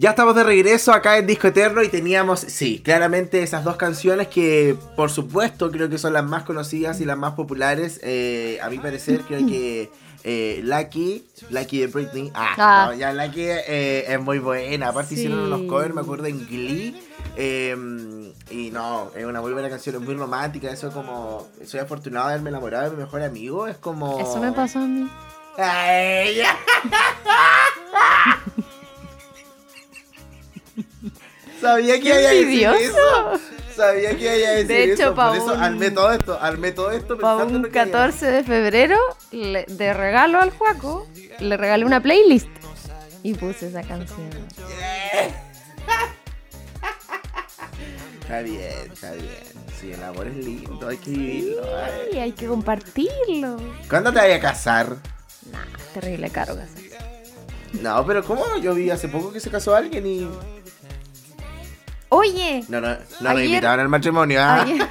Ya estamos de regreso acá en Disco Eterno y teníamos, sí, claramente esas dos canciones que, por supuesto, creo que son las más conocidas y las más populares. Eh, a mi parecer, creo que eh, Lucky, Lucky de Britney. Ah, Ah. no, ya Lucky eh, es muy buena. Aparte Sí. hicieron unos covers, me acuerdo, en Glee. eh, y no, es una muy buena canción, es muy romántica. Eso como, soy afortunado de haberme enamorado de mi mejor amigo. Es como... Eso me pasó a mí. Ay, Sabía que Qué iba a decir envidioso. eso. Sabía que iba a decir De hecho, eso. Por eso un- armé todo esto. Armé todo esto Para pensando en un lo que iba a 14 de febrero, le- de regalo al Juaco, le regalé una playlist. Y puse esa canción. Está bien, está bien. Sí, el amor es lindo, hay que vivirlo. ay. Hay que compartirlo. ¿Cuándo te vayas a casar? Nah, terrible caro casarse. No, pero ¿cómo? Yo vi hace poco que se casó alguien y. Oye, No, no, no nos Ayer- invitaban al matrimonio. ¿ah? ayer,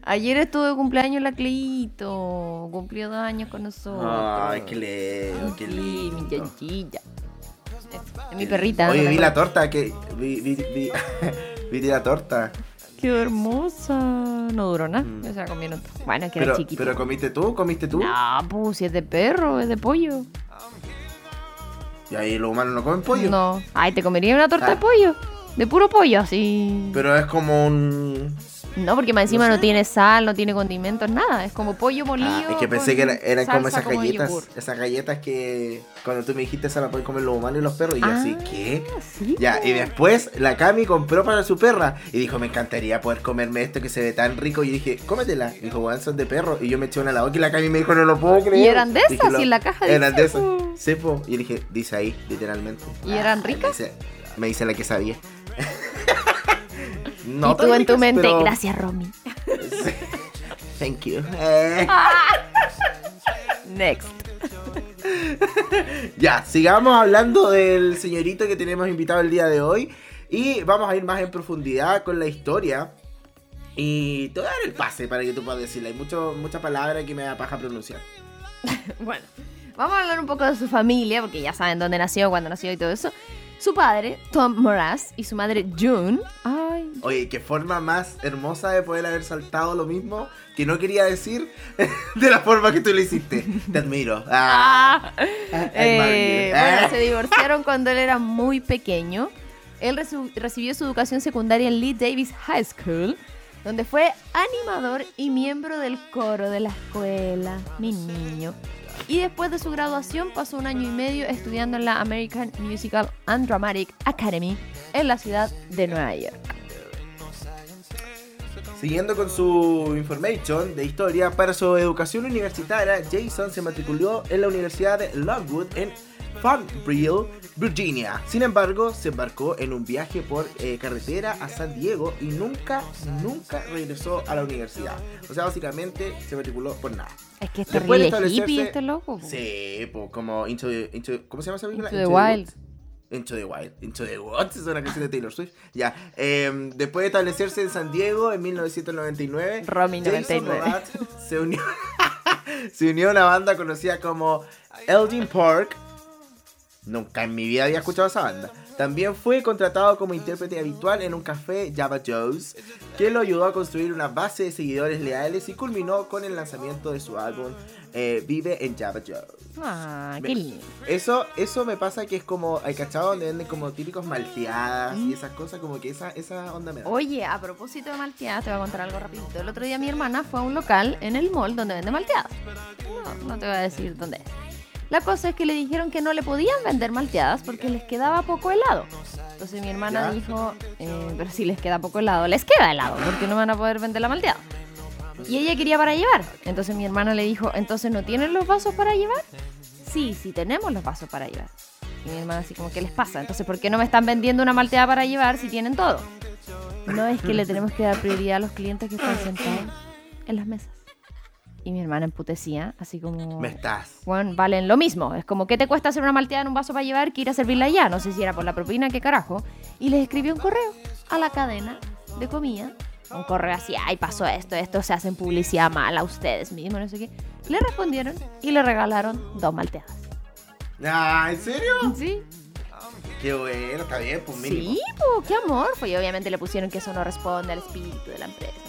ayer estuvo de cumpleaños la Cleito. Cumplió dos años con nosotros. Ay, qué lindo, qué Sí, lindo. mi chanchilla. Es mi perrita. Oye, ¿no vi la torta que. Vi, vi, vi, vi la torta. Qué hermosa. No duró nada. Mm. O sea, con minutos. Bueno, es que era chiquito. pero comiste tú, comiste tú. No, pues si es de perro, es de pollo. Y ahí los humanos no comen pollo. No. Ay, te comería una torta Ah. de pollo. De puro pollo, así. Pero es como un. No, porque más encima No tiene sal, no tiene condimentos, nada. Es como pollo molido. Ah, es que pensé que era- eran como esas galletas. Esas galletas que cuando tú me dijiste se la pueden comer los humanos y los perros. Y yo Ah, así, ¿qué? sí, Ya, y después la Cami compró para su perra. Y dijo, me encantaría poder comerme esto que se ve tan rico. Y yo dije, cómetela. Y dijo, bueno, son de perro. Y yo me eché una a la boca y la Cami me dijo, no lo puedo creer. Y eran de esas, Dije, "Lo- y en la caja Eran de esas. po. Sí, po. Y yo dije, dice ahí, literalmente. ¿Y eran me ricas? dice- Me dice la que sabía. y no tú en tu mente, pero- gracias, Romy. Thank you. Eh, Next. ya, sigamos hablando del señorito que tenemos invitado el día de hoy. Y vamos a ir más en profundidad con la historia. Y te voy a dar el pase para que tú puedas decirle. Hay mucho, muchas palabras que me da paja pronunciar. Bueno, vamos a hablar un poco de su familia, porque ya saben dónde nació, cuándo nació y todo eso. Su padre, Tom Moraz, y su madre, June. Ay, Oye, qué forma más hermosa de poder haber saltado lo mismo que no quería decir de la forma que tú lo hiciste. Te admiro. Ah, Ah. Eh, bueno, Ah. se divorciaron cuando él era muy pequeño. Él recibió su educación secundaria en Lee Davis High School, donde fue animador y miembro del coro de la escuela, mi niño. Y después de su graduación pasó un año y medio estudiando en la American Musical and Dramatic Academy en la ciudad de Nueva York. Siguiendo con su information de historia, para su educación universitaria, Jason se matriculó en la Universidad de Longwood en Farmville, Virginia. Sin embargo, se embarcó en un viaje por eh, carretera a San Diego y nunca, nunca regresó a la universidad. O sea, básicamente se matriculó por nada. Es que es Después de hippie este loco. Sí, pues como Into Into- ¿Cómo se llama esa película? Into the Wild. Woods. Into the Wild. Into the Woods es una canción de Taylor Swift. Ya. em, después de establecerse en San Diego en 1999, Romy Jason 99. Mraz se unió, se unió a una banda conocida como Elgin Park. Nunca en mi vida había escuchado esa banda. También fue contratado como intérprete habitual en un café Java Joe's, que lo ayudó a construir una base de seguidores leales y culminó con el lanzamiento de su álbum eh, Vive en Java Joe's. Ah, qué lindo. Eso, eso me pasa que es como, hay cachado donde venden como típicos malteadas y esas cosas, como que esa, esa onda me da. Oye, a propósito de malteadas, te voy a contar algo rapidito. El otro día mi hermana fue a un local en el mall donde vende malteadas. No, no te voy a decir dónde es. La cosa es que le dijeron que no le podían vender malteadas porque les quedaba poco helado. Entonces mi hermana Ya. dijo, eh, pero si les queda poco helado, les queda helado, porque no van a poder vender la malteada. Y ella quería para llevar. Entonces mi hermana le dijo, entonces ¿no tienen los vasos para llevar? Sí, sí tenemos los vasos para llevar. Y mi hermana así como, ¿qué les pasa? Entonces, ¿por qué no me están vendiendo una malteada para llevar si tienen todo? No es que le tenemos que dar prioridad a los clientes que están sentados en las mesas. Y mi hermana emputecía, así como... Me estás. Bueno, valen lo mismo. Es como, ¿qué te cuesta hacer una malteada en un vaso para llevar que ir a servirla allá? No sé si era por la propina, qué carajo. Y les escribió un correo a la cadena de comida. Un correo así, ay, pasó esto, esto, se hacen publicidad mala a ustedes mismos, no sé qué. Le respondieron y le regalaron dos malteadas. Ah, ¿en serio? Sí. Qué bueno, está bien, pues mínimo. Sí, pues, qué amor. Pues, y obviamente le pusieron que eso no responde al espíritu de la empresa.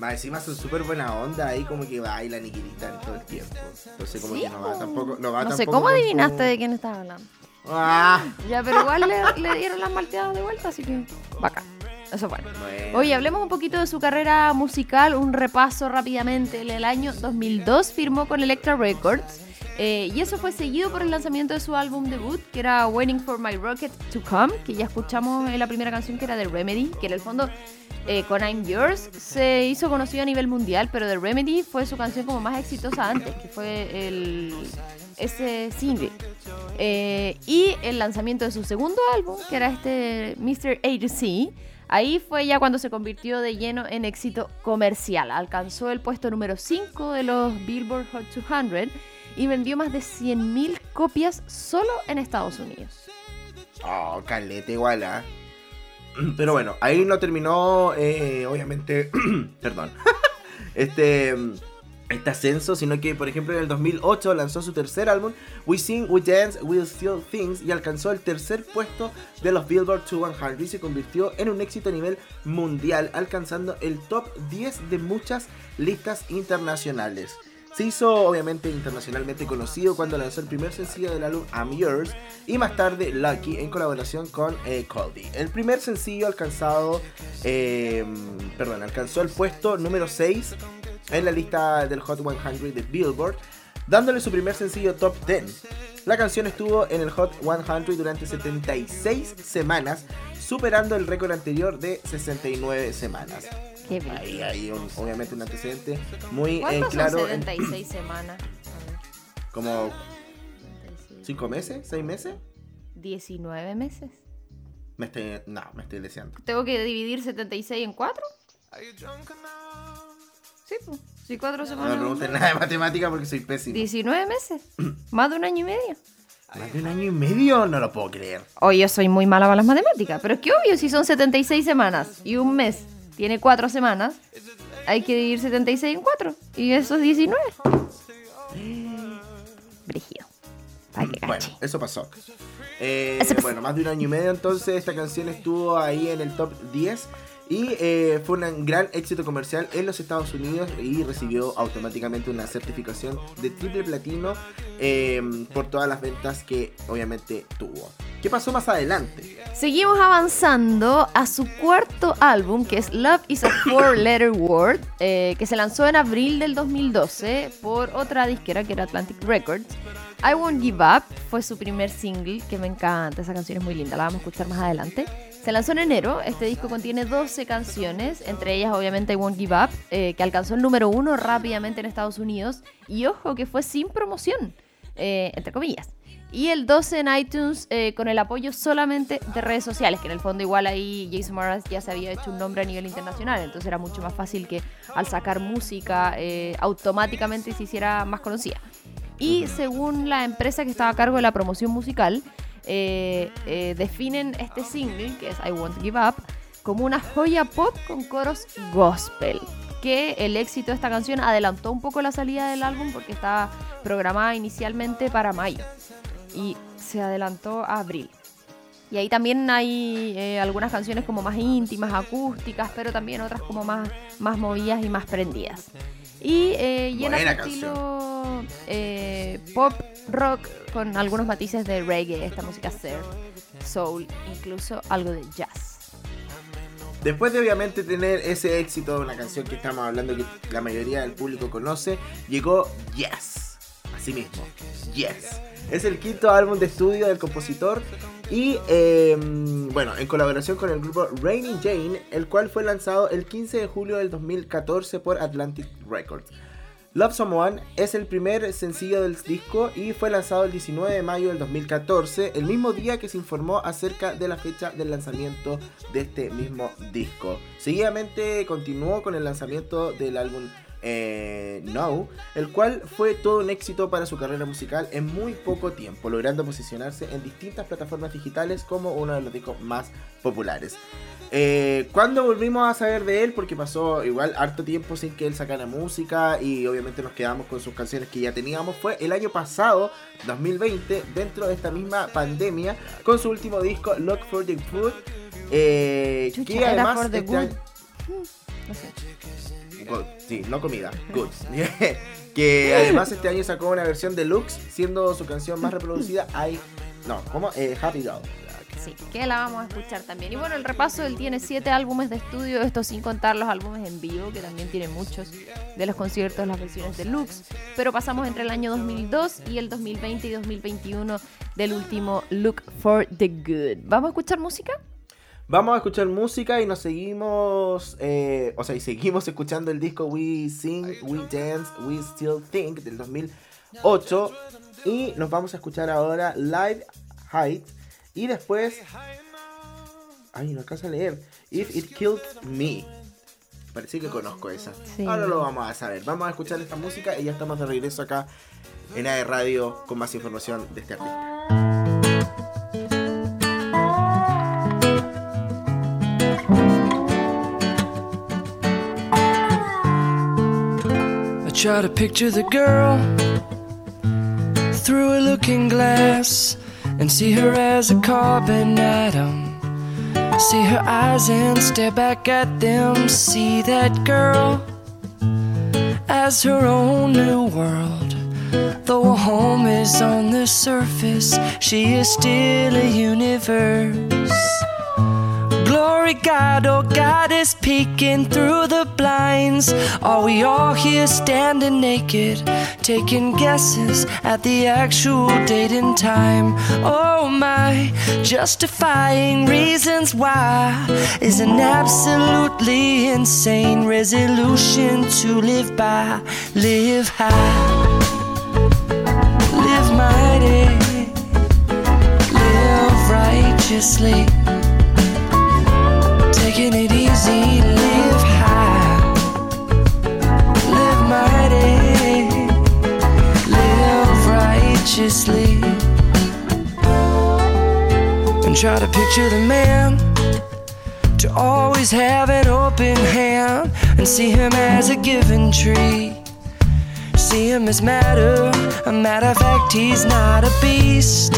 Más encima son súper buena onda, ahí como que bailan y gritan todo el tiempo. Entonces como Sí, que no va po. tampoco. No, va No sé cómo su- adivinaste de quién estaba hablando. Ah, Ya, pero igual le, le dieron las malteadas de vuelta, así que bacán. Eso bueno. bueno. Oye, hablemos un poquito de su carrera musical, un repaso rápidamente. En el año 2002 firmó con Elektra Records eh, y eso fue seguido por el lanzamiento de su álbum debut, que era Waiting for My Rocket to Come, que ya escuchamos en la primera canción que era de Remedy, que en el fondo eh, con I'm Yours se hizo conocido a nivel mundial, pero The Remedy fue su canción como más exitosa antes, que fue ese single. Eh, y el lanzamiento de su segundo álbum, que era este Mr. A to C, ahí fue ya cuando se convirtió de lleno en éxito comercial. Alcanzó el puesto número 5 de los Billboard Hot 200 y vendió más de 100.000 copias solo en Estados Unidos. Oh, calete igual, ¿ah? Pero bueno, ahí no terminó, eh, obviamente, perdón, este, este ascenso, sino que, por ejemplo, en el 2008 lanzó su tercer álbum, We Sing, We Dance, We Steal Things, y alcanzó el tercer puesto de los Billboard 200 y se convirtió en un éxito a nivel mundial, alcanzando el top 10 de muchas listas internacionales. Se hizo obviamente internacionalmente conocido cuando lanzó el primer sencillo del álbum I'm Yours y más tarde Lucky en colaboración con eh, Colby. El primer sencillo alcanzado, eh, perdón, alcanzó el puesto número 6 en la lista del Hot 100 de Billboard, dándole su primer sencillo top 10. La canción estuvo en el Hot 100 durante 76 semanas, superando el récord anterior de 69 semanas. Bien. Ahí hay un- obviamente un antecedente muy eh, ¿Cuántas claro. son en- 76 semanas? A ver, como 76. 5 meses, 6 meses. 19 meses. Me estoy, no, me estoy deseando. ¿Tengo que dividir 76 en 4? Sí, pues. Si 4 No me semanas. pregunten nada de matemática porque soy pésimo. 19 meses. Más de un año y medio. Más de un año y medio, no lo puedo creer. Oye, yo soy muy mala para las matemáticas. Pero es que obvio, si son 76 semanas y un mes tiene 4 semanas, hay que dividir 76 en 4. Y eso es 19. Brígido. Para que Bueno, cache. eso pasó. Eh, Eso pasó. bueno, más de un año y medio entonces esta canción estuvo ahí en el top 10 y eh, fue un gran éxito comercial en los Estados Unidos y recibió automáticamente una certificación de triple platino eh, por todas las ventas que obviamente tuvo. ¿Qué pasó más adelante? Seguimos avanzando a su cuarto álbum, que es Love is a Four Letter Word, eh, que se lanzó en abril del 2012 por otra disquera que era Atlantic Records. I Won't Give Up fue su primer single, que me encanta, esa canción es muy linda, la vamos a escuchar más adelante. Se lanzó en enero, este disco contiene 12 canciones, entre ellas obviamente I Won't Give Up, eh, que alcanzó el número uno rápidamente en Estados Unidos, y ojo que fue sin promoción, eh, entre comillas. Y el 12 en iTunes eh, con el apoyo solamente de redes sociales, que en el fondo igual ahí Jason Mraz ya se había hecho un nombre a nivel internacional, entonces era mucho más fácil que al sacar música eh, automáticamente se hiciera más conocida. Y según la empresa que estaba a cargo de la promoción musical, eh, eh, definen este single, que es I Won't Give Up, como una joya pop con coros gospel. Que el éxito de esta canción adelantó un poco la salida del álbum porque estaba programada inicialmente para mayo y se adelantó a abril. Y ahí también hay eh, algunas canciones como más íntimas, acústicas, pero también otras como más, más movidas y más prendidas. Y eh, llena su estilo eh, pop rock con algunos matices de reggae, esta música surf, soul, incluso algo de jazz. Después de obviamente tener ese éxito de una canción que estamos hablando que la mayoría del público conoce, llegó Yes. Así mismo, Yes. Es el quinto álbum de estudio del compositor y eh, bueno, en colaboración con el grupo Raining Jane, el cual fue lanzado el 15 de julio del 2014 por Atlantic Records. Love Someone es el primer sencillo del disco y fue lanzado el 19 de mayo del 2014, el mismo día que se informó acerca de la fecha del lanzamiento de este mismo disco. Seguidamente continuó con el lanzamiento del álbum eh, No, el cual fue todo un éxito para su carrera musical en muy poco tiempo, logrando posicionarse en distintas plataformas digitales como uno de los discos más populares. Eh, ¿Cuándo volvimos a saber de él? Porque pasó igual harto tiempo sin que él sacara música y obviamente nos quedamos con sus canciones que ya teníamos. Fue el año pasado, 2020, dentro de esta misma pandemia, con su último disco, Look for the Food. Eh, que además for the este good. año- No sé. Sí, no comida, good. que además este año sacó una versión deluxe, siendo su canción más reproducida. No, ¿cómo? Eh, Happy Girl. Sí, que la vamos a escuchar también. Y bueno, el repaso, él tiene siete álbumes de estudio, esto sin contar los álbumes en vivo, que también tiene muchos de los conciertos, las versiones deluxe. Pero pasamos entre el año 2002 y el 2020 y 2021 del último Look for the Good. ¿Vamos a escuchar música? Vamos a escuchar música y nos seguimos, eh, o sea, y seguimos escuchando el disco We Sing, We Dance, We Still Think del 2008 y nos vamos a escuchar ahora Live Height y después, ay, no alcanza a leer, If It Killed Me. Parece que conozco esa. Sí. Ahora lo vamos a saber. Vamos a escuchar esta música y ya estamos de regreso acá en AE Radio con más información de este artista. Try to picture the girl through a looking glass and see her as a carbon atom. See her eyes and stare back at them. See that girl as her own new world. Though a home is on the surface, she is still a universe. Glory God, oh God is peeking through the blinds. Are we all here standing naked, taking guesses at the actual date and time? Oh my, justifying reasons why is an absolutely insane resolution to live by. Live high, live mighty, live righteously taking it easy, live high, live mighty, live righteously, and try to picture the man to always have an open hand and see him as a given tree. See him as matter, a matter of fact, he's not a beast.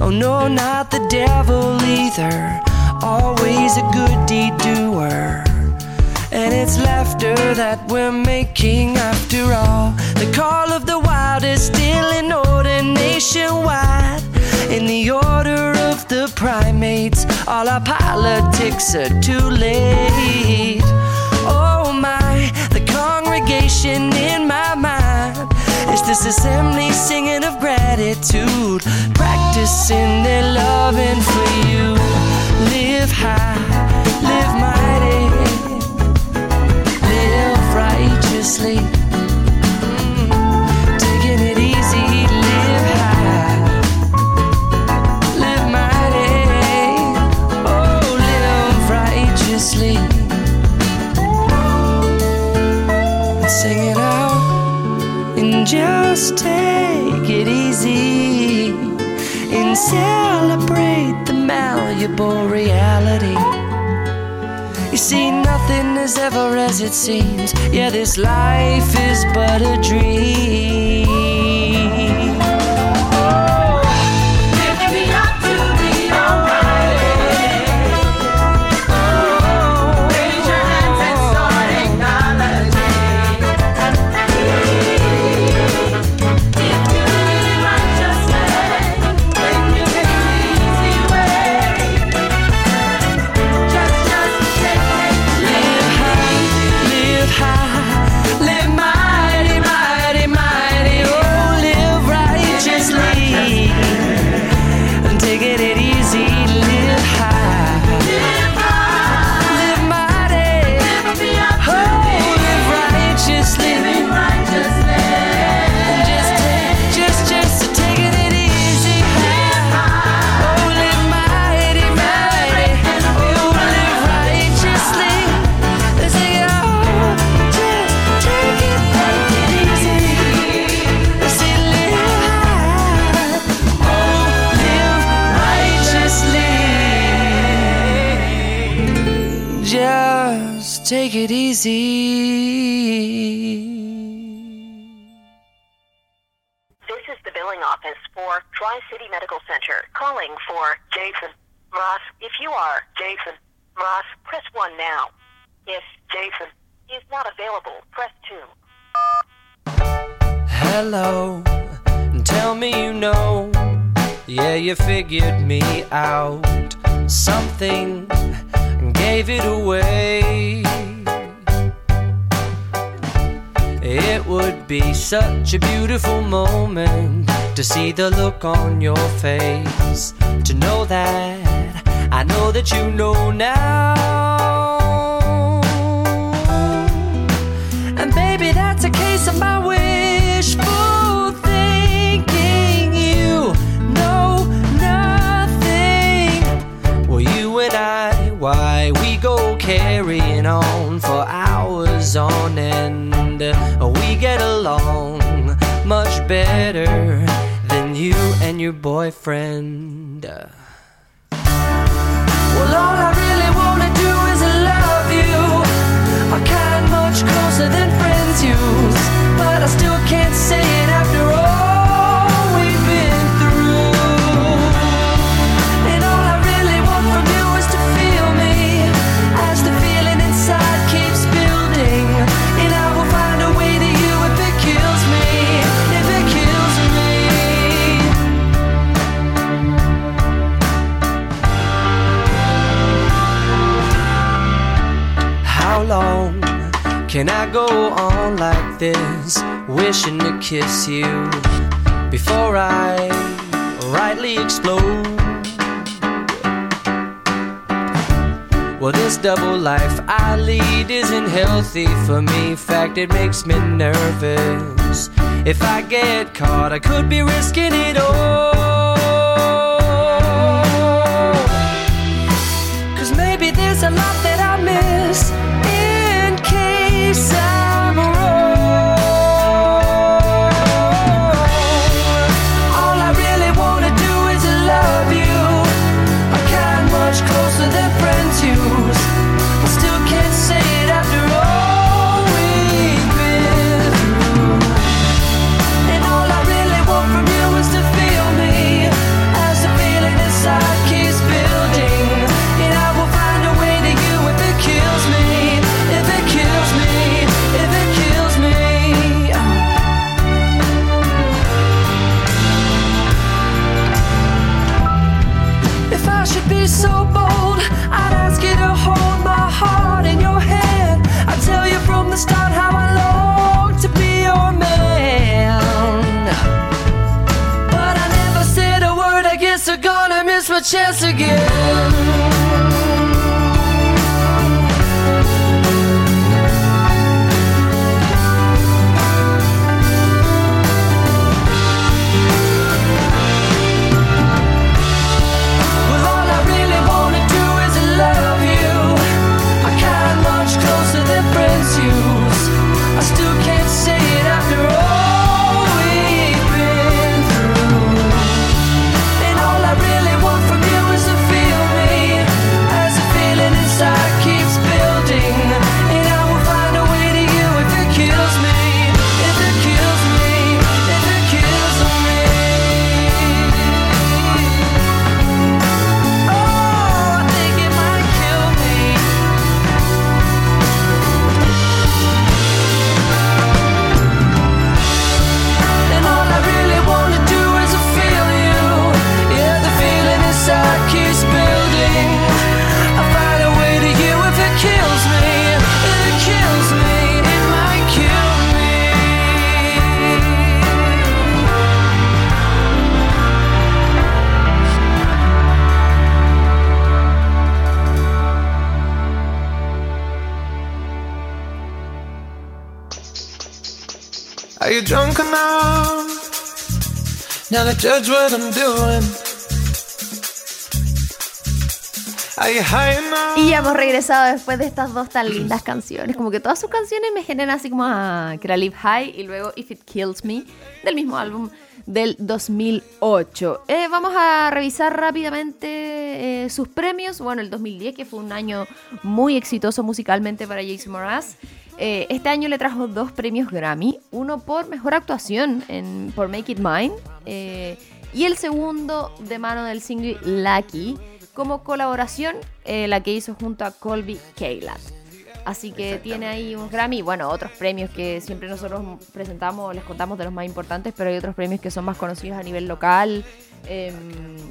Oh no, not the devil either. Always a good deed doer. And it's laughter that we're making after all. The call of the wild is still in order nationwide. In the order of the primates, all our politics are too late. Oh my, the congregation in my mind is this assembly singing of gratitude, practicing their loving for you. Live high, live mighty, live righteously. Mm, Taking it easy, live high, live mighty, oh, live righteously. And sing it out and just take it easy and the malleable reality. You see, nothing is ever as it seems. Yeah, this life is but a dream. Jason is not available, press 2. Hello, tell me you know. Yeah, you figured me out. Something gave it away. It would be such a beautiful moment to see the look on your face. To know that I know that you know now. Baby, that's a case of my wishful thinking. You know nothing. Well, you and I, why we go carrying on for hours on end. We get along much better than you and your boyfriend. Well, all I really wanna do is love you. Much closer than friends use. But I still can't say it this, wishing to kiss you before I rightly explode? Well, this double life I lead isn't healthy for me. In Fact, it makes me nervous. If I get caught, I could be risking it all. Judge what I'm doing? Y ya hemos regresado después de estas dos tan lindas canciones. Como que todas sus canciones me generan así como ah, Live High y luego If It Kills Me del mismo álbum del 2008. Eh, vamos a revisar rápidamente eh, sus premios, bueno, el 2010, que fue un año muy exitoso musicalmente para Jason Mraz. Eh, este año le trajo dos premios Grammy, uno por mejor actuación en, por Make It Mine eh, y el segundo de mano del single Lucky como colaboración, eh, la que hizo junto a Colby Caleb. Así que tiene ahí un Grammy, bueno, otros premios que siempre nosotros presentamos, les contamos de los más importantes, pero hay otros premios que son más conocidos a nivel local eh,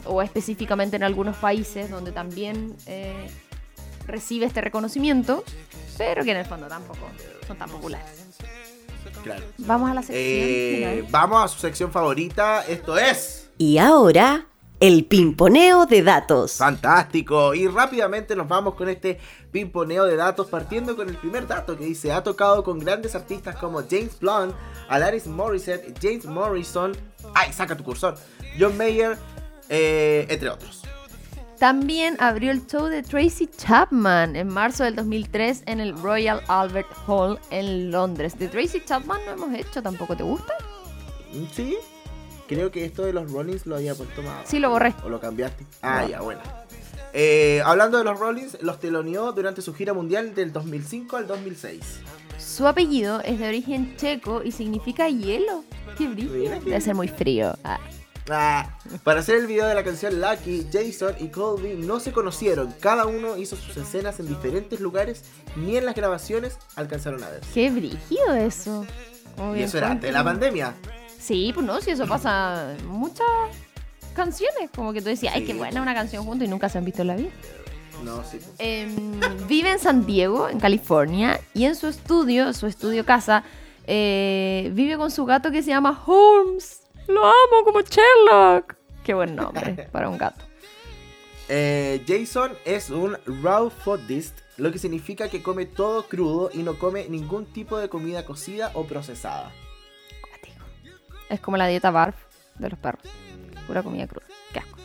o específicamente en algunos países donde también eh, recibe este reconocimiento, pero que en el fondo tampoco son tan populares. Claro. Vamos a la sección Eh, final. vamos a su sección favorita. Esto es. Y ahora, el pimponeo de datos. Fantástico. Y rápidamente nos vamos con este pimponeo de datos, partiendo con el primer dato que dice: ha tocado con grandes artistas como James Blunt, Alanis Morissette, James Morrison, ay, saca tu cursor, John Mayer, eh, entre otros. También abrió el show de Tracy Chapman en marzo del 2003 en el Royal Albert Hall en Londres. De Tracy Chapman no hemos hecho tampoco, ¿te gusta? Mm, Sí, creo que esto de los Rollins lo había puesto más. Sí, lo borré. ¿O lo cambiaste? Ah, No. ya, bueno. Eh, hablando de los Rollins, los teloneó durante su gira mundial del 2005 al 2006. Su apellido es de origen checo y significa hielo. Qué brillo. Debe ser muy frío. Ah. Ah, para hacer el video de la canción Lucky, Jason y Colby no se conocieron. Cada uno hizo sus escenas en diferentes lugares, ni en las grabaciones alcanzaron a verse. Qué brígido eso. Y eso era antes de la pandemia. Sí, pues no, si eso pasa muchas canciones. Como que tú decías, ay, qué buena una canción juntos y nunca se han visto en la vida. No, sí. pues. Em, vive en San Diego, en California, y en su estudio, su estudio casa, eh, vive con su gato que se llama Holmes. Lo amo como Sherlock. Qué buen nombre para un gato. Eh, Jason es un raw foodist, lo que significa que come todo crudo y no come ningún tipo de comida cocida o procesada. Es como la dieta barf de los perros. Pura comida cruda. Qué asco.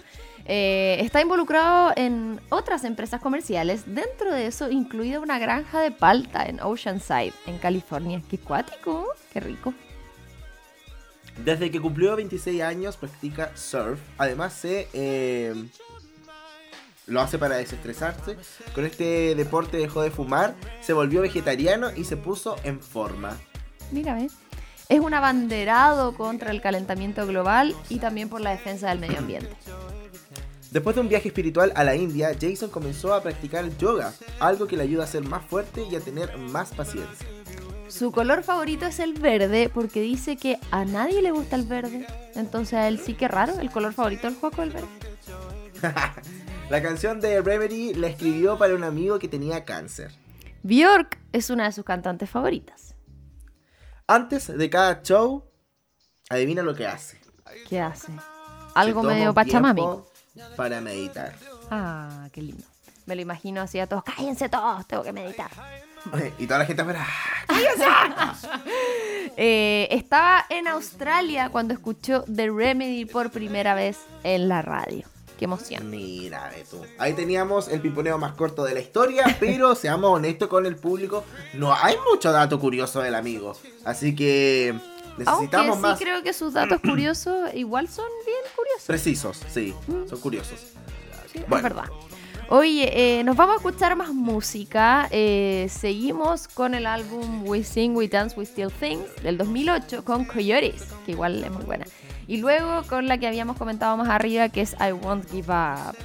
Eh, está involucrado en otras empresas comerciales, dentro de eso incluida una granja de palta en Oceanside, en California. Qué cuático, qué rico. Desde que cumplió 26 años practica surf. Además se eh, lo hace para desestresarse. Con este deporte dejó de fumar, se volvió vegetariano y se puso en forma. Mira, ¿ves? Es un abanderado contra el calentamiento global y también por la defensa del medio ambiente. Después de un viaje espiritual a la India, Jason comenzó a practicar yoga, algo que le ayuda a ser más fuerte y a tener más paciencia. Su color favorito es el verde porque dice que a nadie le gusta el verde. Entonces a él sí que raro, el color favorito del juego el verde. La canción de Remedy la escribió para un amigo que tenía cáncer. Bjork es una de sus cantantes favoritas. Antes de cada show, adivina lo que hace. ¿Qué hace? Algo medio pachamami. Para meditar. Ah, qué lindo. Me lo imagino así a todos. Cállense todos, tengo que meditar. Y toda la gente afuera. Eh, estaba en Australia cuando escuchó The Remedy por primera vez en la radio. Qué emoción. Mira, tú. Ahí teníamos el piponeo más corto de la historia, pero seamos honestos con el público, no hay mucho dato curioso del amigo. Así que necesitamos Aunque más sí creo que sus datos curiosos igual son bien curiosos. precisos, sí, son curiosos. Sí, es verdad. Oye, eh, nos vamos a escuchar más música. Eh, seguimos con el álbum We Sing, We Dance, We Still Things del 2008 con Coyotes, que igual es muy buena. Y luego con la que habíamos comentado más arriba, que es I Won't Give Up.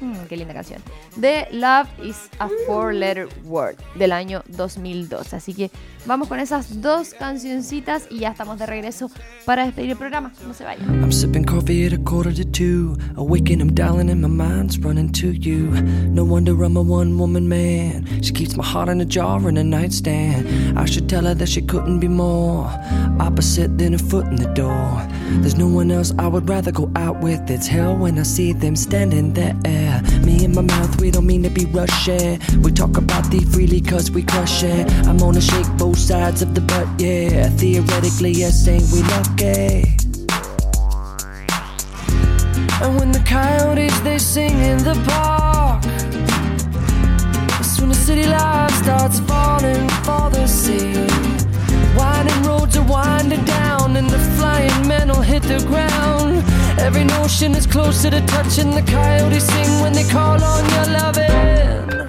Mm, qué linda canción. De Love is a Four Letter Word del año 2002. Así que vamos con esas dos cancioncitas y ya estamos de regreso para despedir el programa. No se vayan. I'm sipping coffee at a quarter to two. Awaken, I'm dialing and my mind's running to you. No wonder I'm a one woman man. She keeps my heart in a jar in a nightstand. I should tell her that she couldn't be more opposite than a foot in the door. There's no one else I would rather go out with. It's hell when I see them standing there. Me and my mouth, we don't mean to be rushing. We talk about thee freely cause we crush it. I'm gonna shake both sides of the butt, yeah. Theoretically, yes, ain't we lucky? And when the coyotes they sing in the park, that's when the city life starts falling for the sea. Winding roads are winding down, and the flying men will hit the ground Every notion is closer to touching the coyotes sing when they call on your loving.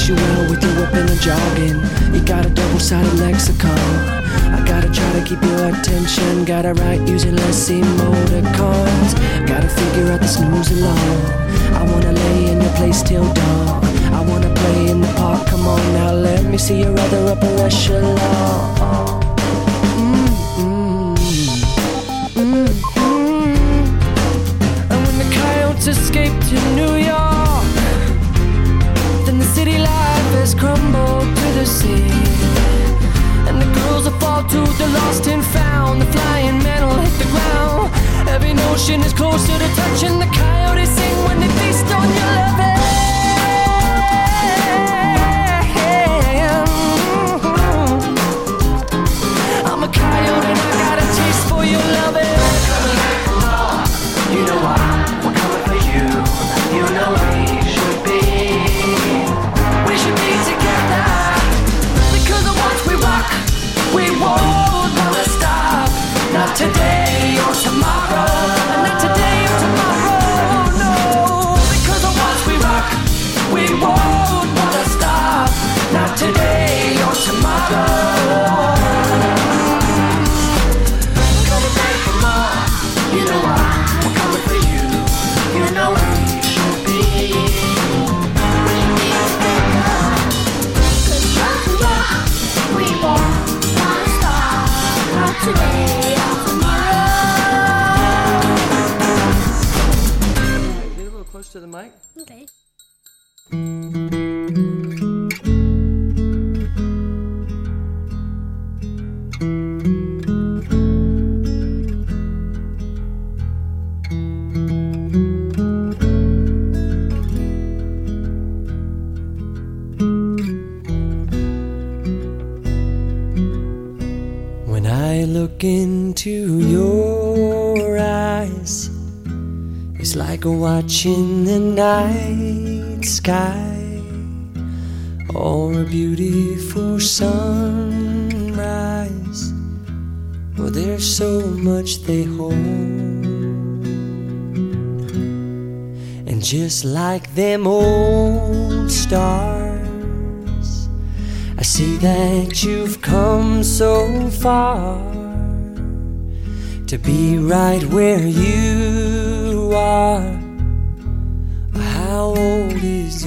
Wish you well with your weapon of jogging. You got a double sided lexicon. I gotta try to keep your attention. Gotta write using less emoticons. Gotta figure out the snooze alarm. I wanna lay in your place till dawn. I wanna play in the park. Come on now, let me see your other upper echelon. Found. The flying men will hit the ground. Every notion is closer to touching. The night sky or a beautiful sunrise. Well, there's so much they hold. And just like them old stars, I see that you've come so far to be right where you are.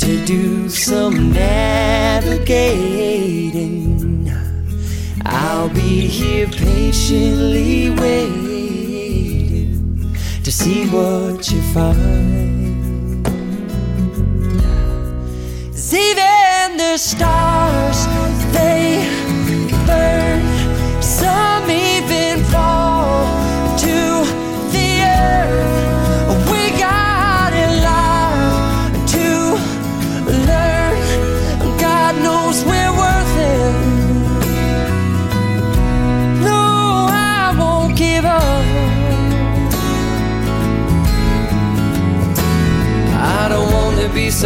to do some navigating, I'll be here patiently waiting to see what you find. even the stars,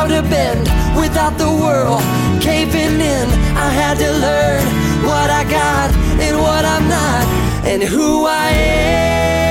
how to bend without the world caving in. I had to learn what I got and what I'm not, and who I am.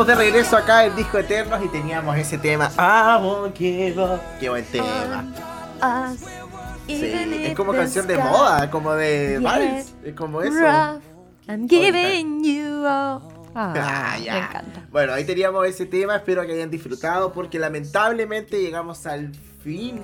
Estamos de regreso acá en Disco Eternos y teníamos ese tema. Give up. Qué buen tema. Sí, es como canción de moda, como de vals. Es como eso. rough, I'm giving you all. Ah, Ah, ya. Me encanta. Bueno, ahí teníamos ese tema, espero que hayan disfrutado porque lamentablemente llegamos al fin,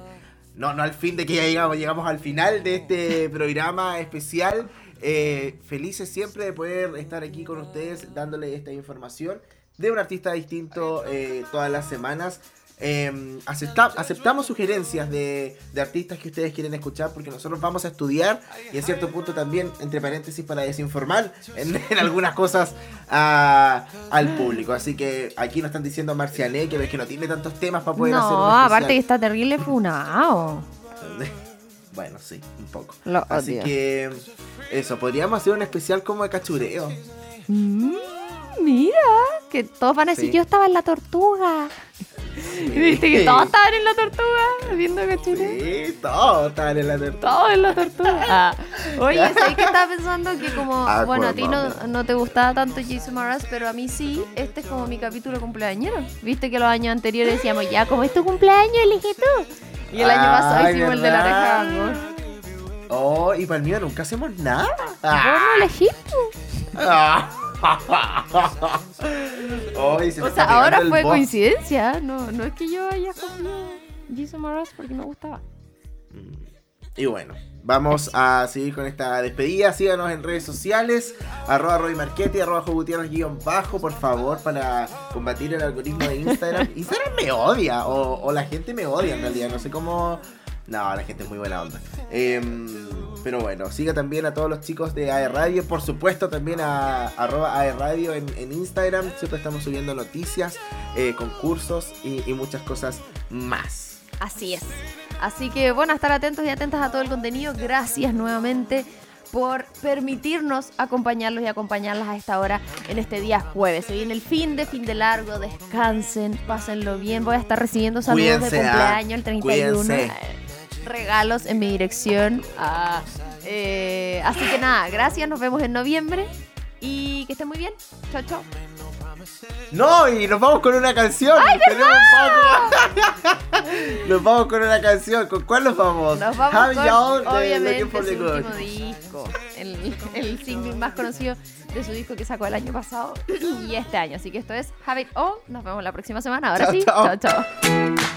no, no al fin de que ya llegamos, llegamos al final de este programa especial. Eh, felices siempre de poder estar aquí con ustedes dándole esta información de un artista distinto eh, todas las semanas. Eh, acepta- aceptamos sugerencias de, de artistas que ustedes quieren escuchar porque nosotros vamos a estudiar y en cierto punto también, entre paréntesis, para desinformar en, en algunas cosas a- al público. Así que aquí nos están diciendo Marciané que ves que no tiene tantos temas para poder hacer un No, aparte que está terrible funao. Bueno, sí, un poco. Lo Así odio. que eso, podríamos hacer un especial como de cachureo. Mm, mira, que todos van a decir, Sí. yo estaba en la tortuga. Viste que todos estaban en la tortuga, viendo cachureo. Sí, todo está en la tortuga. Todos en la tortuga. Ah. Oye, ¿sabes qué estaba pensando? Que como, Ah, bueno, a ti no, no te gustaba tanto Jason Mraz, pero a mí sí, este es como mi capítulo cumpleañero. Viste que los años anteriores decíamos, ya, como es tu cumpleaños, elige tú. Y el año pasado hicimos el de la oreja. Oh, y para el mío nunca hacemos nada. Vos no elegiste. Se O sea, ahora fue boss. coincidencia, no, no es que yo haya cogido Jason Mraz porque me gustaba. Y bueno, vamos a seguir con esta despedida. Síganos en redes sociales, arroba Roy Marchetti, arroba Jogutiernos guion bajo, por favor, para combatir el algoritmo de Instagram. Instagram me odia, o, o la gente me odia en realidad, no sé cómo... No, la gente es muy buena onda. Em, pero bueno, siga también a todos los chicos de AE Radio, por supuesto también a arroba AE Radio en, en Instagram. Siempre estamos subiendo noticias, eh, concursos y, y muchas cosas más. Así es. Así que bueno, estar atentos y atentas a todo el contenido. Gracias nuevamente por permitirnos acompañarlos y acompañarlas a esta hora en este día jueves. Se viene el fin de fin de largo, descansen, pásenlo bien. Voy a estar recibiendo saludos Cuídense, de ah. cumpleaños el 31. Cuídense. Regalos en mi dirección. ah, eh, así que nada, gracias, nos vemos en noviembre y que estén muy bien. Chao, chao. No, y nos vamos con una canción. Poco. nos vamos con una canción. ¿Con cuál nos vamos? Nos vamos Have con, obviamente, su último disco. El, el single más conocido de su disco que sacó el año pasado y este año. Así que esto es Have It All. Nos vemos la próxima semana. Ahora Chao, sí. chao. chao. chao.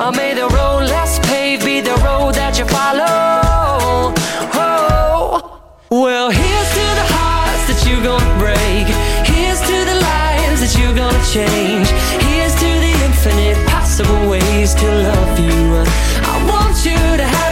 Or may the road less paved be the road that you follow. Oh, well, here's to the hearts that you're gonna break. Here's to the lives that you're gonna change. Here's to the infinite possible ways to love you. I want you to have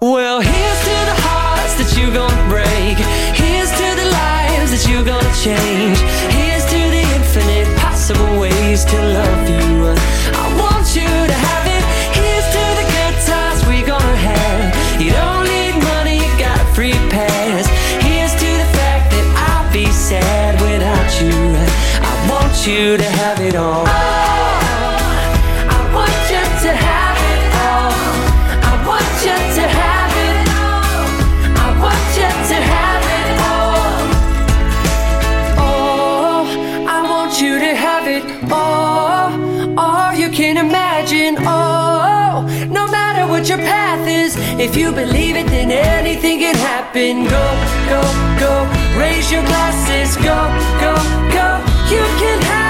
Well, here's to the hearts that you're gonna break. Here's to the lives that you're gonna change. Here's to the infinite possible ways to love you. I want you to have it. Here's to the good times we're gonna have. You don't need money, you got a free pass. Here's to the fact that I'll be sad without you. I want you to have it all. Imagine. Oh, no matter what your path is, if you believe it, then anything can happen. Go, go, go. Raise your glasses. Go, go, go. You can have